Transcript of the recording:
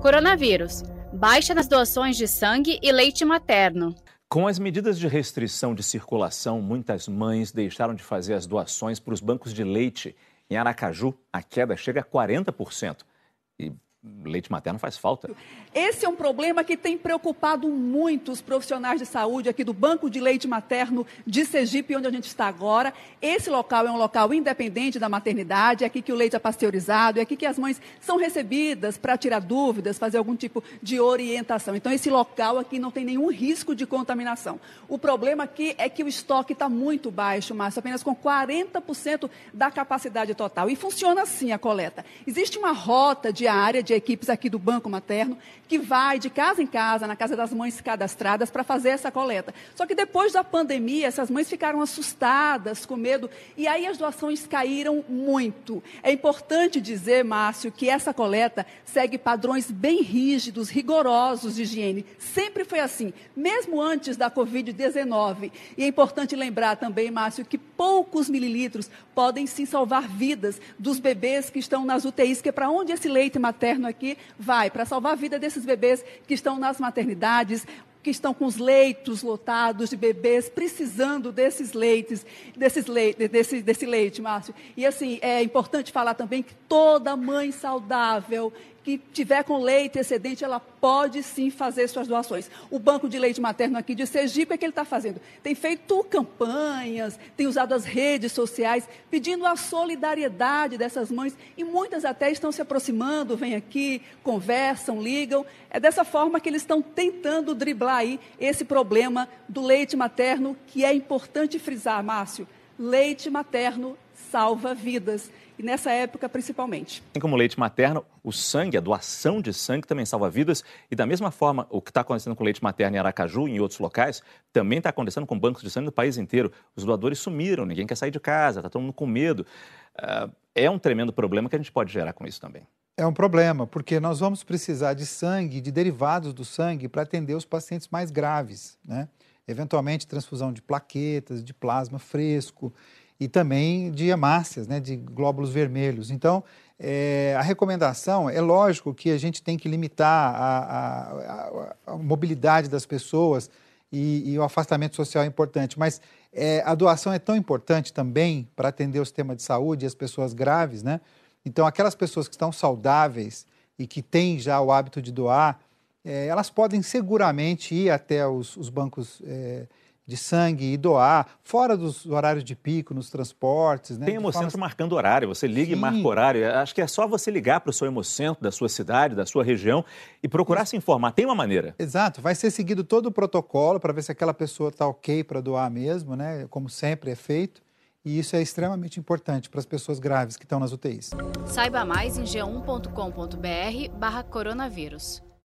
Coronavírus. Baixa nas doações de sangue e leite materno. Com as medidas de restrição de circulação, muitas mães deixaram de fazer as doações para os bancos de leite. Em Aracaju, a queda chega a 40%. E leite materno faz falta. Esse é um problema que tem preocupado muito os profissionais de saúde aqui do Banco de Leite Materno de Sergipe, onde a gente está agora. Esse local é um local independente da maternidade, é aqui que o leite é pasteurizado, é aqui que as mães são recebidas para tirar dúvidas, fazer algum tipo de orientação. Então, esse local aqui não tem nenhum risco de contaminação. O problema aqui é que o estoque está muito baixo, Márcio, apenas com 40% da capacidade total. E funciona assim a coleta. Existe uma rota diária de equipes aqui do Banco Materno que vai de casa em casa, na casa das mães cadastradas, para fazer essa coleta. Só que depois da pandemia, essas mães ficaram assustadas, com medo, e aí as doações caíram muito. É importante dizer, Márcio, que essa coleta segue padrões bem rígidos, rigorosos de higiene. Sempre foi assim, mesmo antes da Covid-19. E é importante lembrar também, Márcio, que poucos mililitros podem sim salvar vidas dos bebês que estão nas UTIs, que é para onde esse leite materno aqui vai, para salvar a vida desses bebês que estão nas maternidades, que estão com os leitos lotados de bebês precisando desses leites, desses leite, desse, desse leite, Márcio. E assim, é importante falar também que toda mãe saudável que tiver com leite excedente, ela pode sim fazer suas doações. O Banco de Leite Materno aqui de Sergipe, o que ele está fazendo? Tem feito campanhas, tem usado as redes sociais, pedindo a solidariedade dessas mães, e muitas até estão se aproximando, vêm aqui, conversam, ligam. É dessa forma que eles estão tentando driblar aí esse problema do leite materno, que é importante frisar, Márcio. Leite materno salva vidas e nessa época principalmente. Assim como o leite materno, o sangue, a doação de sangue também salva vidas e da mesma forma o que está acontecendo com o leite materno em Aracaju e em outros locais também está acontecendo com bancos de sangue no país inteiro. Os doadores sumiram, ninguém quer sair de casa, está todo mundo com medo. Uh, é um tremendo problema que a gente pode gerar com isso também. É um problema, porque nós vamos precisar de sangue, de derivados do sangue, para atender os pacientes mais graves, né? Eventualmente, transfusão de plaquetas, de plasma fresco e também de hemácias, né, de glóbulos vermelhos. Então, é, a recomendação é lógico que a gente tem que limitar a, a, a, a mobilidade das pessoas e, e, o afastamento social é importante, mas é, a doação é tão importante também para atender o sistema de saúde e as pessoas graves, né? Então, aquelas pessoas que estão saudáveis e que têm já o hábito de doar, é, elas podem seguramente ir até os, os bancos é, de sangue e doar, fora dos horários de pico, nos transportes. Né? Tem Hemocentro forma... marcando horário, você liga Sim. e marca horário. Acho que é só você ligar para o seu Hemocentro da sua cidade, da sua região e procurar Isso. se informar. Tem uma maneira. Exato, vai ser seguido todo o protocolo para ver se aquela pessoa está ok para doar mesmo, né? como sempre é feito. E isso é extremamente importante para as pessoas graves que estão nas UTIs. Saiba mais em g1.com.br barra coronavírus.